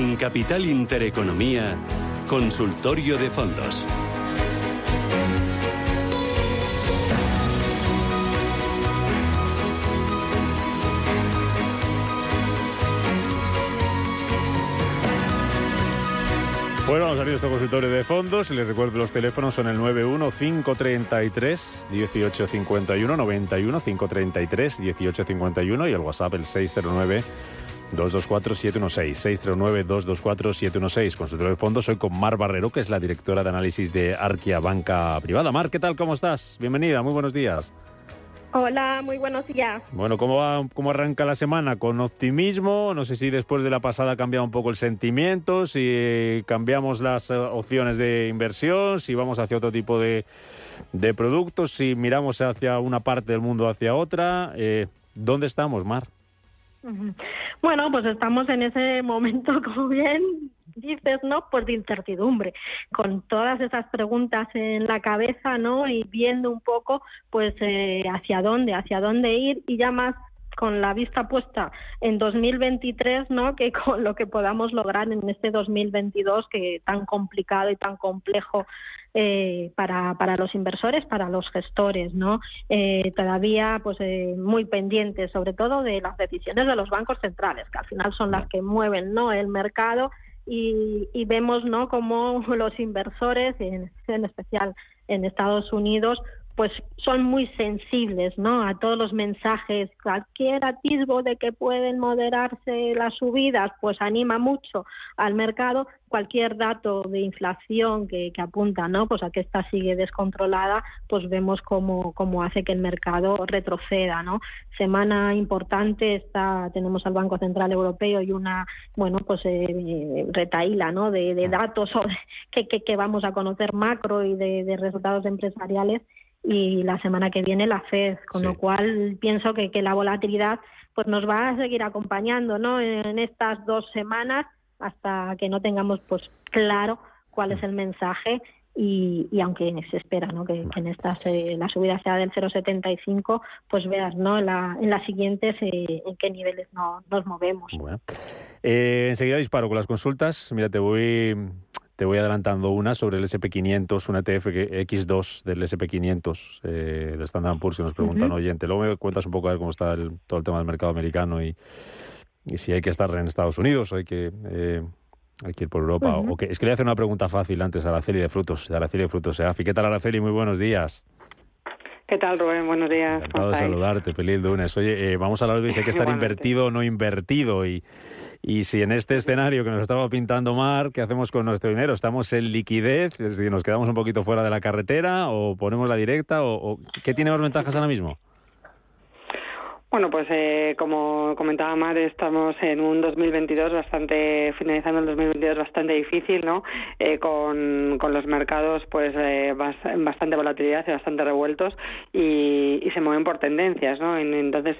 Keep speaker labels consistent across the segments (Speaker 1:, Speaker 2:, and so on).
Speaker 1: En Capital Intereconomía, Consultorio de Fondos.
Speaker 2: Bueno, vamos a abrir este consultorio de fondos les recuerdo los teléfonos son el 91 533 1851 91 533 1851 y el WhatsApp el 609 224 716 609 224 716 Consultorio de fondos, soy con Mar Barrero, que es la directora de análisis de Arquia Banca Privada. Mar, ¿qué tal? ¿Cómo estás? Bienvenida, muy buenos días.
Speaker 3: Hola, muy buenos días.
Speaker 2: Bueno, ¿cómo, va, ¿cómo arranca la semana? ¿Con optimismo? No sé si después de la pasada ha cambiado un poco el sentimiento, si cambiamos las eh, opciones de inversión, si vamos hacia otro tipo de, de productos, si miramos hacia una parte del mundo hacia otra. Eh, ¿Dónde estamos, Mar?
Speaker 3: Bueno, pues estamos en ese momento, como bien dices, ¿no? Pues de incertidumbre, con todas esas preguntas en la cabeza, ¿no? Y viendo un poco, pues, eh, hacia dónde, hacia dónde ir y ya más con la vista puesta en 2023, ¿no? Que con lo que podamos lograr en este 2022 que tan complicado y tan complejo eh, para, para los inversores, para los gestores, ¿no? Eh, todavía, pues, eh, muy pendientes, sobre todo de las decisiones de los bancos centrales, que al final son las que mueven, ¿no? El mercado y, vemos, ¿no? Como los inversores, en especial en Estados Unidos, pues son muy sensibles ¿no? a todos los mensajes. Cualquier atisbo de que pueden moderarse las subidas, pues anima mucho al mercado. Cualquier dato de inflación que, que apunta ¿no? pues a que esta sigue descontrolada, pues vemos cómo, cómo hace que el mercado retroceda. ¿no? Semana importante, está, tenemos al Banco Central Europeo y una bueno pues eh, retaíla ¿no? de, de datos que, que, que, vamos a conocer macro y de, de resultados empresariales y la semana que viene la FED, con lo cual pienso que, que, la volatilidad pues nos va a seguir acompañando ¿no? en estas dos semanas hasta que no tengamos pues claro cuál es el mensaje y, y aunque se espera ¿no? que, que en estas eh, la subida sea del 0,75 pues veas ¿no? en, la, en las siguientes eh, en qué niveles no, nos movemos.
Speaker 2: Bueno. Eh, enseguida disparo con las consultas. Mira, te voy te voy adelantando una sobre el SP500, un ETF X2 del SP500 eh, del Standard Poor's que nos preguntan uh -huh. oyente. Luego me cuentas un poco a ver cómo está el, todo el tema del mercado americano y, y, si hay que estar en Estados Unidos o hay que, eh, hay que ir por Europa. Uh -huh. o que, es que le hacer una pregunta fácil antes a Araceli de Frutos, de Araceli de Frutos EAFI. ¿Qué tal Araceli? Muy buenos días.
Speaker 4: ¿Qué tal, Rubén? Buenos días.
Speaker 2: Encantado de saludarte, feliz lunes. Oye, eh, vamos a hablar de si hay que estar invertido o no invertido y... Y si en este escenario que nos estaba pintando Mar, ¿qué hacemos con nuestro dinero? ¿Estamos en liquidez? Es decir, ¿nos quedamos un poquito fuera de la carretera o ponemos la directa? ¿O, o qué tiene más ventajas ahora mismo?
Speaker 4: Bueno, pues eh, como comentaba Mar, estamos en un 2022 bastante, finalizando el 2022 bastante difícil, ¿no? Eh, con, con, los mercados pues eh, bastante volatilidad y bastante revueltos y, y, se mueven por tendencias, ¿no? Entonces,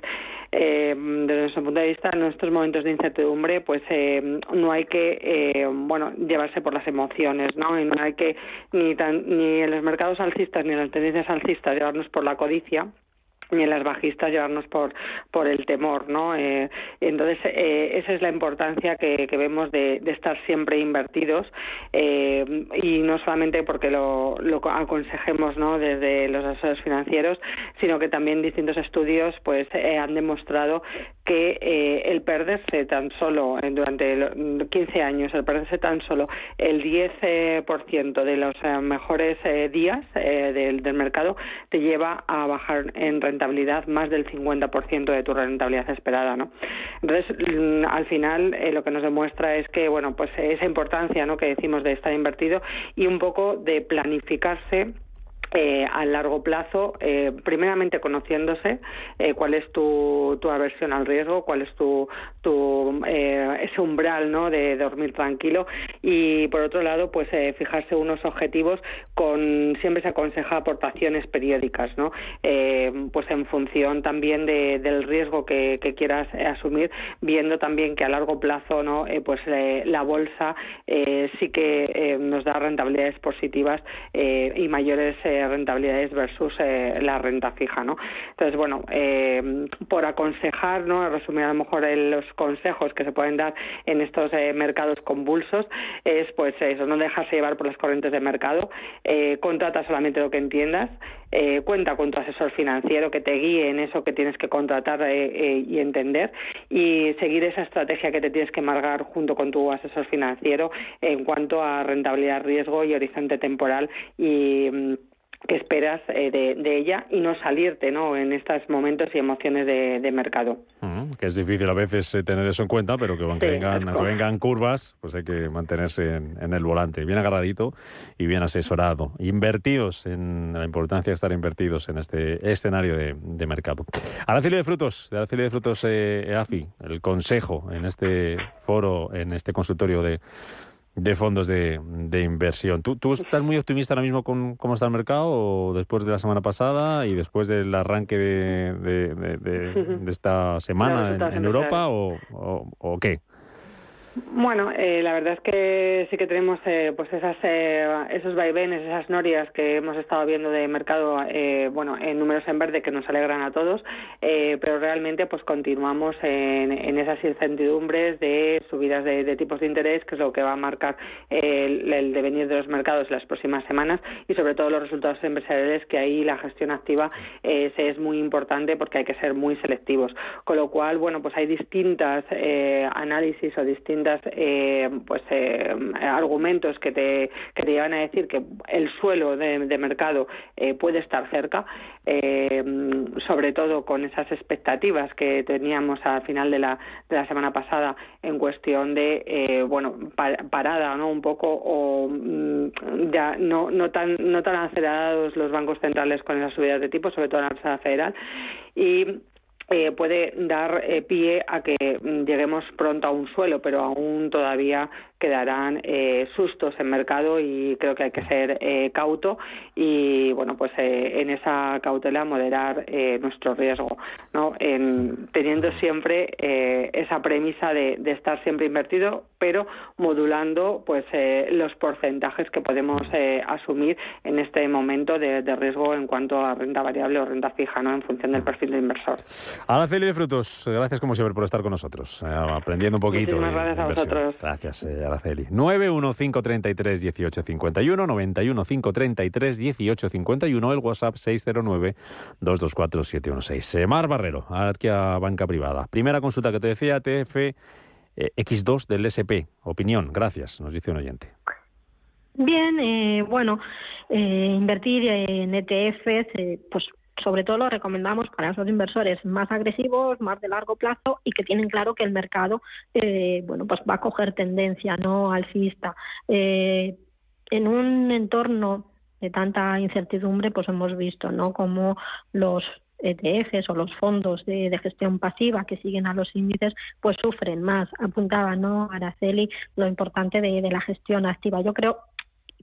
Speaker 4: eh, desde nuestro punto de vista, en estos momentos de incertidumbre, pues eh, no hay que, eh, bueno, llevarse por las emociones, ¿no? Y no hay que ni, tan, ni en los mercados alcistas ni en las tendencias alcistas llevarnos por la codicia ni en las bajistas llevarnos por por el temor no eh, entonces eh, esa es la importancia que, que vemos de, estar siempre invertidos eh, y no solamente porque lo, lo aconsejemos no desde los asesores financieros sino que también distintos estudios pues eh, han demostrado que eh, el perderse tan solo durante 15 años el perderse tan solo el 10% de los mejores días del, del mercado te lleva a bajar en rentabilidad más del 50% de tu rentabilidad esperada, ¿no? Entonces, al final eh, lo que nos demuestra es que, bueno, pues esa importancia, ¿no? que decimos de estar invertido y un poco de planificarse eh, a largo plazo, eh, primeramente conociéndose eh, cuál es tu, tu, aversión al riesgo, cuál es tu, tu eh, ese umbral ¿no? de dormir tranquilo y por otro lado pues eh, fijarse unos objetivos con siempre se aconseja aportaciones periódicas ¿no? Eh, pues en función también de, del riesgo que, que, quieras asumir viendo también que a largo plazo no pues la bolsa sí que nos da rentabilidades positivas y mayores rentabilidades versus la renta fija, ¿no? Entonces, bueno, por aconsejar, ¿no? Resumir a lo mejor los consejos que se pueden dar en estos mercados convulsos es, pues, eso, no dejarse llevar por las corrientes de mercado, contrata solamente lo que entiendas, cuenta con tu asesor financiero que te guíe en eso que tienes que contratar y entender y seguir esa estrategia que te tienes que marcar junto con tu asesor financiero en cuanto a rentabilidad, riesgo y horizonte temporal y mm, que esperas eh, de, ella y no salirte ¿no? en estos momentos y emociones de, mercado.
Speaker 2: que es difícil a veces eh, tener eso en cuenta, pero que aunque, vengan, vengan curvas, pues hay que mantenerse en, el volante, bien agarradito y bien asesorado. Invertidos, en la importancia de estar invertidos en este escenario de, de mercado. Araceli de Frutos, de Araceli de Frutos eh, EAFI, el consejo en este foro, en este consultorio de de fondos de, de inversión. ¿Tú, ¿Tú, estás muy optimista ahora mismo con cómo está el mercado o después de la semana pasada y después del arranque de, de, de, esta semana en, Europa o, o, qué?
Speaker 4: Bueno, eh, la verdad es que sí que tenemos eh, pues esas, eh, esos vaivenes, esas norias que hemos estado viendo de mercado, bueno, en números en verde que nos alegran a todos, pero realmente pues continuamos en, esas incertidumbres de subidas de, tipos de interés, que es lo que va a marcar el, devenir de los mercados en las próximas semanas y sobre todo los resultados empresariales, que ahí la gestión activa es muy importante porque hay que ser muy selectivos. Con lo cual, bueno, pues hay distintas análisis o distintas eh, pues eh, argumentos que te, que llevan a decir que el suelo de, mercado eh, puede estar cerca, sobre todo con esas expectativas que teníamos al final de la, de la semana pasada en cuestión de bueno parada no un poco o mm, ya no no tan no tan acelerados los bancos centrales con esas subidas de tipo sobre todo en la Reserva Federal. Y eh, puede dar eh, pie a que mm, lleguemos pronto a un suelo, pero aún todavía quedarán eh, sustos en mercado y creo que hay que ser eh, cauto y bueno pues eh, en esa cautela moderar nuestro riesgo no en, teniendo siempre esa premisa de, estar siempre invertido pero modulando pues los porcentajes que podemos asumir en este momento de, riesgo en cuanto a renta variable o renta fija no en función del perfil del inversor.
Speaker 2: Araceli de Frutos gracias como siempre por estar con nosotros. Aprendiendo un poquito
Speaker 4: Muchísimas gracias a vosotros.
Speaker 2: Gracias Araceli. 91533 1851, 91533 1851, el WhatsApp 609 224 716. Mar Barrero, Arquia Banca Privada. Primera consulta que te decía, TF eh, X2 del SP. Opinión, gracias, nos dice un oyente.
Speaker 3: Bien, eh, bueno, eh, invertir en ETFs, pues sobre todo lo recomendamos para esos inversores más agresivos, más de largo plazo y que tienen claro que el mercado eh, bueno pues va a coger tendencia no alcista. Eh, en un entorno de tanta incertidumbre, pues hemos visto no como los ETFs o los fondos de, gestión pasiva que siguen a los índices, pues sufren más. Apuntaba, ¿no, Araceli, lo importante de, la gestión activa. Yo creo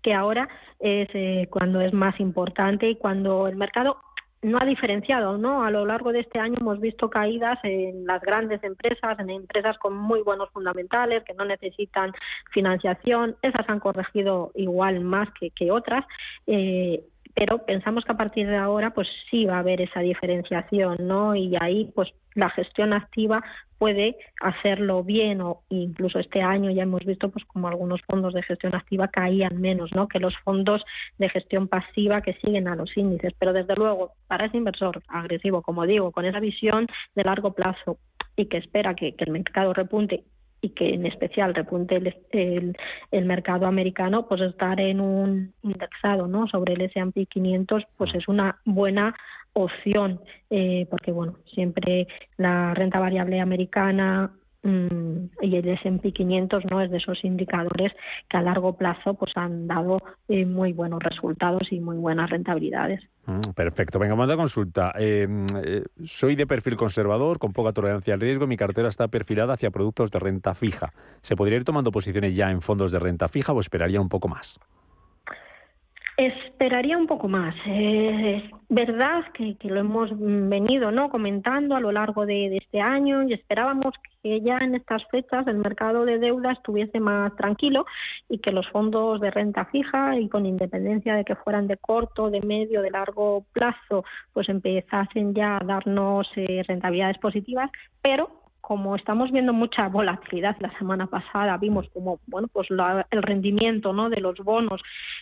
Speaker 3: que ahora es eh, cuando es más importante y cuando el mercado no ha diferenciado, ¿no? A lo largo de este año hemos visto caídas en las grandes empresas, en empresas con muy buenos fundamentales, que no necesitan financiación. Esas han corregido igual más que, que otras. Eh, pero pensamos que a partir de ahora pues sí va a haber esa diferenciación, ¿no? Y ahí pues la gestión activa puede hacerlo bien o incluso este año ya hemos visto pues como algunos fondos de gestión activa caían menos, ¿no? que los fondos de gestión pasiva que siguen a los índices, pero desde luego para ese inversor agresivo, como digo, con esa visión de largo plazo y que espera que el mercado repunte y que en especial repunte el, el, mercado americano, pues estar en un indexado ¿no? sobre el S&P 500 pues es una buena opción, eh, porque bueno, siempre la renta variable americana y el S&P 500 no es de esos indicadores que a largo plazo pues han dado eh, muy buenos resultados y muy buenas rentabilidades.
Speaker 2: Mm, perfecto. Venga, manda consulta. Em, eh, soy de perfil conservador, con poca tolerancia al riesgo. Mi cartera está perfilada hacia productos de renta fija. ¿Se podría ir tomando posiciones ya en fondos de renta fija o esperaría un poco más?
Speaker 3: Esperaría un poco más. es verdad que, lo hemos venido no comentando a lo largo de, este año y esperábamos que ya en estas fechas el mercado de deuda estuviese más tranquilo y que los fondos de renta fija y con independencia de que fueran de corto, de medio, de largo plazo, pues empezasen ya a darnos eh, rentabilidades positivas, pero como estamos viendo mucha volatilidad la semana pasada vimos como bueno pues el rendimiento no de los bonos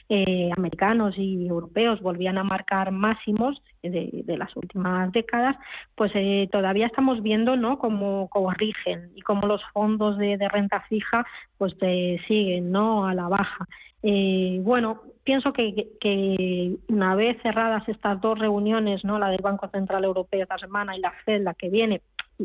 Speaker 3: eh, americanos y europeos volvían a marcar máximos de, las últimas décadas pues eh, todavía estamos viendo no cómo corrigen y cómo los fondos de, renta fija pues eh, siguen no a la baja. Bueno pienso que, que, una vez cerradas estas dos reuniones no la del Banco Central Europeo esta semana y la Fed la que viene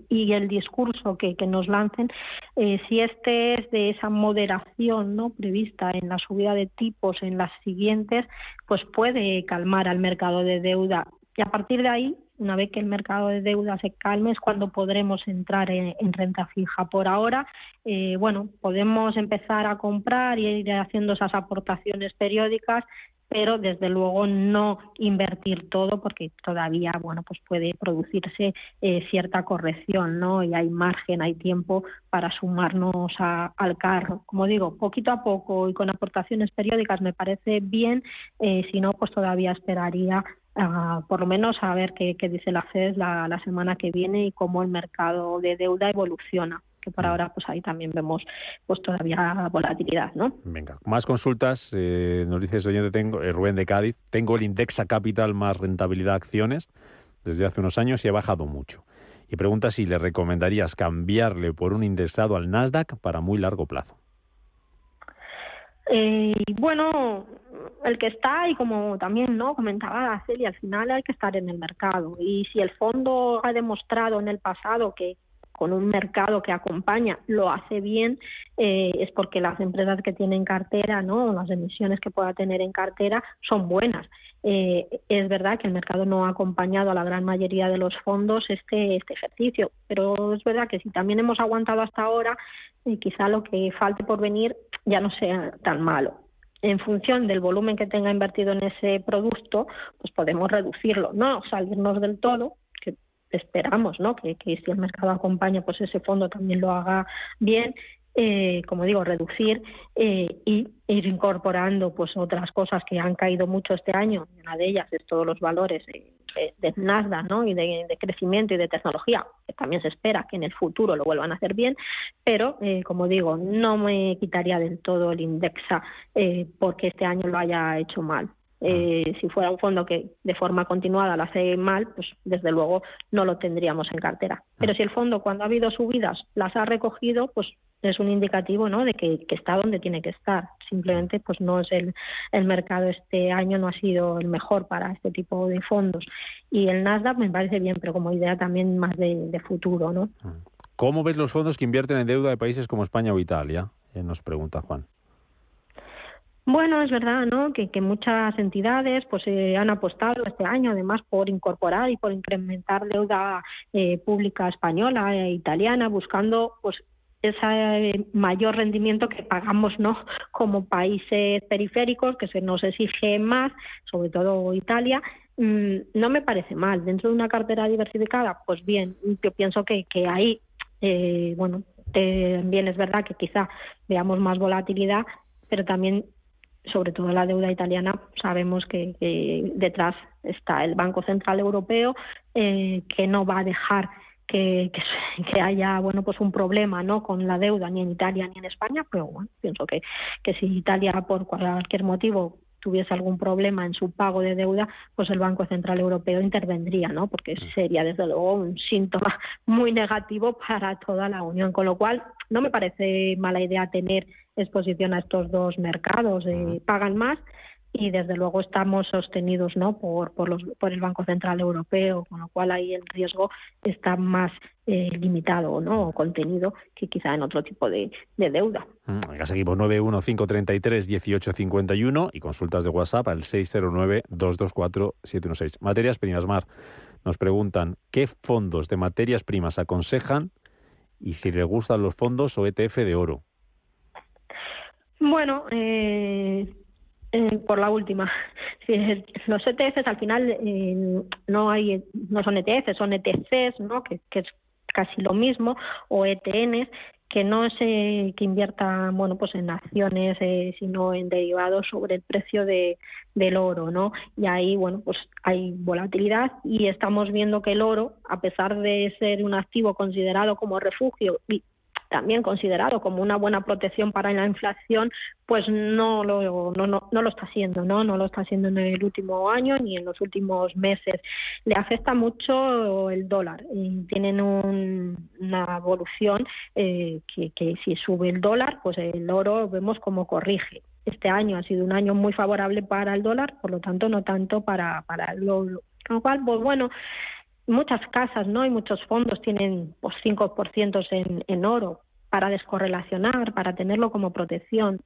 Speaker 3: y el discurso que, nos lancen, eh, si este es de esa moderación no prevista en la subida de tipos en las siguientes, pues puede calmar al mercado de deuda. Y a partir de ahí, una vez que el mercado de deuda se calme, es cuando podremos entrar en, renta fija. Por ahora, eh, bueno, podemos empezar a comprar y ir haciendo esas aportaciones periódicas pero desde luego no invertir todo porque todavía bueno pues puede producirse eh, cierta corrección no y hay margen hay tiempo para sumarnos al carro. Como digo poquito a poco y con aportaciones periódicas me parece bien eh, si no pues todavía esperaría ah, por lo menos a ver qué, dice la FED la semana que viene y cómo el mercado de deuda evoluciona que por ahora pues ahí también vemos pues todavía volatilidad, ¿no?
Speaker 2: Venga, más consultas, eh, nos dice el tengo, eh, Rubén de Cádiz, tengo el Indexa Capital más rentabilidad acciones desde hace unos años y ha bajado mucho. Y pregunta si le recomendarías cambiarle por un indexado al Nasdaq para muy largo plazo.
Speaker 3: Eh, bueno, el que está y como también no comentaba Celia, al final hay que estar en el mercado y si el fondo ha demostrado en el pasado que con un mercado que acompaña lo hace bien, eh, es porque las empresas que tienen cartera, ¿no? las emisiones que pueda tener en cartera son buenas. Eh, es verdad que el mercado no ha acompañado a la gran mayoría de los fondos este, este ejercicio, pero es verdad que si también hemos aguantado hasta ahora, eh, quizá lo que falte por venir ya no sea tan malo en función del volumen que tenga invertido en ese producto, pues podemos reducirlo, no salirnos del todo, esperamos ¿no? que, si el mercado acompaña, pues ese fondo también lo haga bien eh, como digo, reducir eh, y ir incorporando pues otras cosas que han caído mucho este año. Una de ellas es todos los valores de, Nasdaq ¿no? y de, crecimiento y de tecnología, que también se espera que en el futuro lo vuelvan a hacer bien, pero eh, como digo, no me quitaría del todo el Indexa porque este año lo haya hecho mal. Eh, si fuera un fondo que de forma continuada lo hace mal, pues desde luego no lo tendríamos en cartera. Pero si el fondo cuando ha habido subidas las ha recogido, pues es un indicativo ¿no? de que, está donde tiene que estar. Simplemente pues no es el, el mercado este año no ha sido el mejor para este tipo de fondos. Y el Nasdaq me parece bien, pero como idea también más de, futuro. ¿no?
Speaker 2: ¿Cómo ves los fondos que invierten en deuda de países como España o Italia? Eh, nos pregunta Juan.
Speaker 3: Bueno, es verdad, ¿no? Que, muchas entidades pues eh, han apostado este año, además, por incorporar y por incrementar deuda eh, pública española e italiana, buscando pues ese mayor rendimiento que pagamos no como países periféricos que se nos exige más sobre todo Italia. Mm, no me parece mal. Dentro de una cartera diversificada pues bien yo pienso que, que ahí eh, bueno también es verdad que quizá veamos más volatilidad pero también sobre todo la deuda italiana, sabemos que, detrás está el Banco Central Europeo, eh, que no va a dejar que, que, haya bueno pues un problema no con la deuda ni en Italia ni en España, pero bueno, pienso que, que si Italia por cualquier motivo tuviese algún problema en su pago de deuda, pues el Banco Central Europeo intervendría, ¿no? Porque mm. sería desde luego un síntoma muy negativo para toda la Unión, con lo cual no me parece mala idea tener exposición a estos dos mercados. Eh, pagan más y desde luego estamos sostenidos no por por, los, por el Banco Central Europeo con lo cual ahí el riesgo está más eh, limitado no o contenido que quizá en otro tipo de, deuda.
Speaker 2: Mm, seguimos 915331851 y consultas de WhatsApp al 609224716 materias primas mar nos preguntan qué fondos de materias primas aconsejan y si les gustan los fondos o ETF de oro
Speaker 3: bueno, eh, Eh, por la última. los ETFs al final eh, no hay no son ETFs, son ETCs, ¿no? Que, es casi lo mismo, o ETNs, que no se que invierta bueno pues en acciones eh, sino en derivados sobre el precio de, del oro no y ahí bueno pues hay volatilidad y estamos viendo que el oro a pesar de ser un activo considerado como refugio y también considerado como una buena protección para la inflación, pues no lo, no, no, no lo está haciendo, ¿no? No lo está haciendo en el último año ni en los últimos meses. Le afecta mucho el dólar. Y tienen una evolución eh, que, si sube el dólar, pues el oro vemos como corrige este año ha sido un año muy favorable para el dólar, por lo tanto no tanto para, para el oro. Con lo cual, pues bueno, muchas casas ¿no? y muchos fondos tienen pues, 5% en, en oro para descorrelacionar, para tenerlo como protección.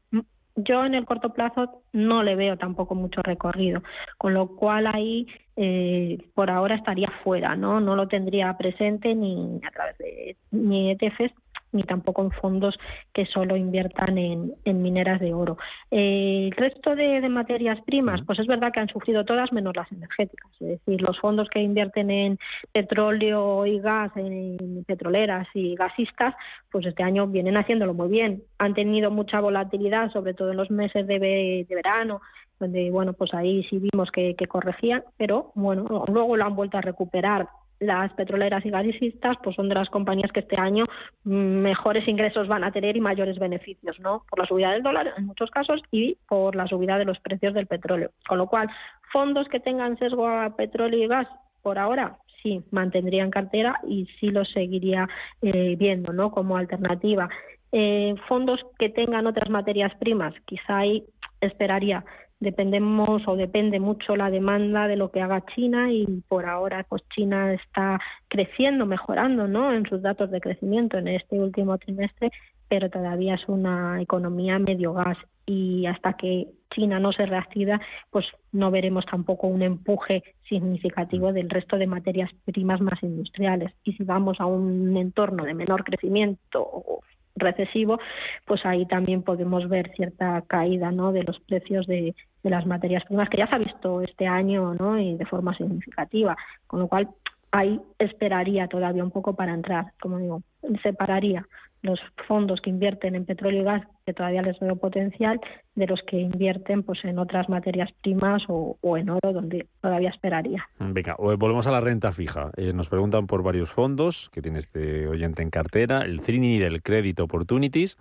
Speaker 3: Yo en el corto plazo no le veo tampoco mucho recorrido, con lo cual ahí eh, por ahora estaría fuera, ¿no? No lo tendría presente ni a través de ni ETFs ni tampoco en fondos que solo inviertan en, mineras de oro. Eh, el resto de, materias primas, pues es verdad que han sufrido todas menos las energéticas. Es decir, los fondos que invierten en petróleo y gas, en petroleras y gasistas, pues este año vienen haciéndolo muy bien. Han tenido mucha volatilidad, sobre todo en los meses de, de verano donde bueno pues ahí sí vimos que, que corregían pero bueno luego lo han vuelto a recuperar las petroleras y gasistas pues son de las compañías que este año mejores ingresos van a tener y mayores beneficios, ¿no? Por la subida del dólar en muchos casos y por la subida de los precios del petróleo. Con lo cual, fondos que tengan sesgo a petróleo y gas por ahora sí mantendrían cartera y sí los seguiría eh, viendo, ¿no? Como alternativa. Eh, fondos que tengan otras materias primas, quizá ahí esperaría dependemos o depende mucho la demanda de lo que haga China y por ahora pues China está creciendo, mejorando, ¿no? En sus datos de crecimiento en este último trimestre, pero todavía es una economía medio gas y hasta que China no se reactiva, pues no veremos tampoco un empuje significativo del resto de materias primas más industriales. Y si vamos a un entorno de menor crecimiento recesivo, pues ahí también podemos ver cierta caída ¿no? de los precios de, de las materias primas que ya se ha visto este año ¿no? y de forma significativa, con lo cual ahí esperaría todavía un poco para entrar, como digo, separaría los fondos que invierten en petróleo y gas, que todavía les veo potencial, de los que invierten pues en otras materias primas o, en oro, donde todavía esperaría.
Speaker 2: Venga, volvemos a la renta fija. Eh, nos preguntan por varios fondos que tiene este oyente en cartera, el Trinity del Credit Opportunities,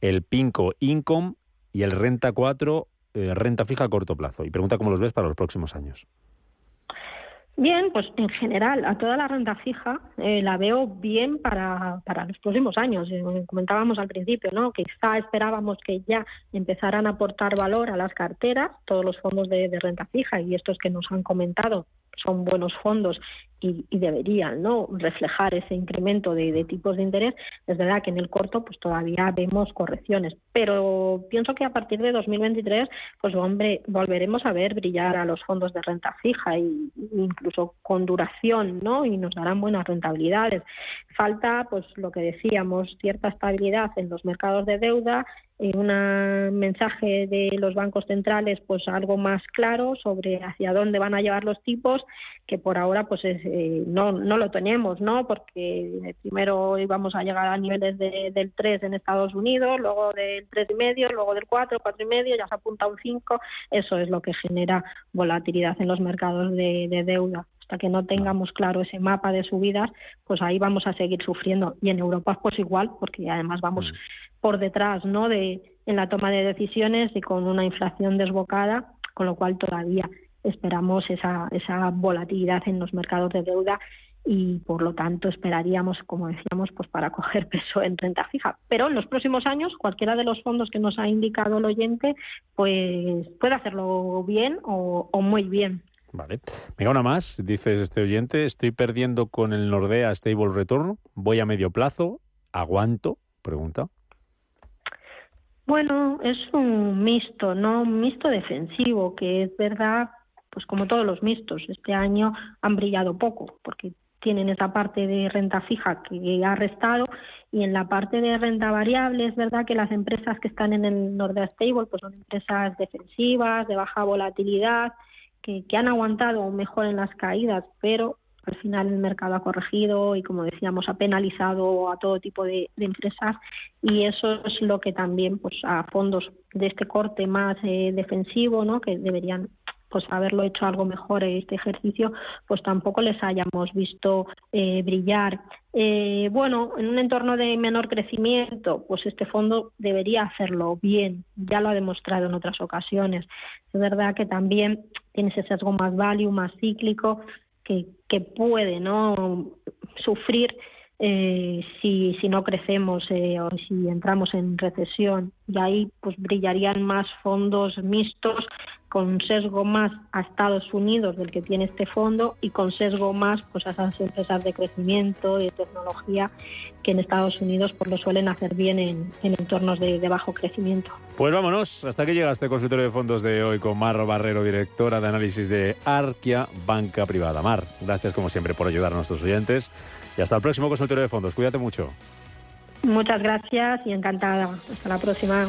Speaker 2: el Pinco Income y el Renta 4, eh, renta fija a corto plazo. Y pregunta cómo los ves para los próximos años.
Speaker 3: Bien, pues en general, a toda la renta fija eh, la veo bien para, para los próximos años. Eh, comentábamos al principio, ¿no? Quizá esperábamos que ya empezaran a aportar valor a las carteras, todos los fondos de, de renta fija y estos que nos han comentado son buenos fondos y, deberían no reflejar ese incremento de, tipos de interés es verdad que en el corto pues todavía vemos correcciones. Pero pienso que a partir de 2023 pues hombre volveremos a ver brillar a los fondos de renta fija y incluso con duración no y nos darán buenas rentabilidades. Falta pues lo que decíamos cierta estabilidad en los mercados de deuda un mensaje de los bancos centrales pues algo más claro sobre hacia dónde van a llevar los tipos que por ahora pues eh, no, no lo tenemos no porque primero íbamos a llegar a niveles del 3 en Estados Unidos luego del tres y medio luego del 4 cuatro y medio ya se apunta un 5 eso es lo que genera volatilidad en los mercados de, deuda. Hasta que no tengamos claro ese mapa de subidas, pues ahí vamos a seguir sufriendo. Y en Europa, pues igual, porque además vamos mm por detrás ¿no? de, en la toma de decisiones y con una inflación desbocada, con lo cual todavía esperamos esa, volatilidad en los mercados de deuda y por lo tanto esperaríamos, como decíamos, pues para coger peso en renta fija. Pero en los próximos años, cualquiera de los fondos que nos ha indicado el oyente, pues puede hacerlo bien o, o muy bien.
Speaker 2: Vale. Venga, una más, dices este oyente, estoy perdiendo con el Nordea Stable Return, voy a medio plazo, aguanto, pregunta.
Speaker 3: Bueno, es un mixto, ¿no? Un mixto defensivo, que es verdad, pues como todos los mixtos, este año han brillado poco, porque tienen esa parte de renta fija que ha restado y en la parte de renta variable es verdad que las empresas que están en el Nordea Stable pues son empresas defensivas, de baja volatilidad, que, que han aguantado mejor en las caídas, pero al final el mercado ha corregido y, como decíamos, ha penalizado a todo tipo de, empresas y eso es lo que también pues a fondos de este corte más eh, defensivo, ¿no? que deberían pues haberlo hecho algo mejor este ejercicio, pues tampoco les hayamos visto eh, brillar. Eh, bueno, en un entorno de menor crecimiento, pues este fondo debería hacerlo bien, ya lo ha demostrado en otras ocasiones. Es verdad que también tiene ese sesgo más value, más cíclico, que, puede no sufrir eh, si, si no crecemos eh, o si entramos en recesión. Y ahí pues brillarían más fondos mixtos con sesgo más a Estados Unidos del que tiene este fondo y con sesgo más pues a esas empresas de crecimiento de tecnología que en Estados Unidos pues lo suelen hacer bien en, entornos de, de, bajo crecimiento.
Speaker 2: Pues vámonos, hasta que llega este consultorio de fondos de hoy con Mar Barrero, directora de análisis de Arquia Banca Privada. Mar, gracias como siempre por ayudar a nuestros oyentes y hasta el próximo consultorio de fondos. Cuídate mucho.
Speaker 3: Muchas gracias y encantada. Hasta la próxima.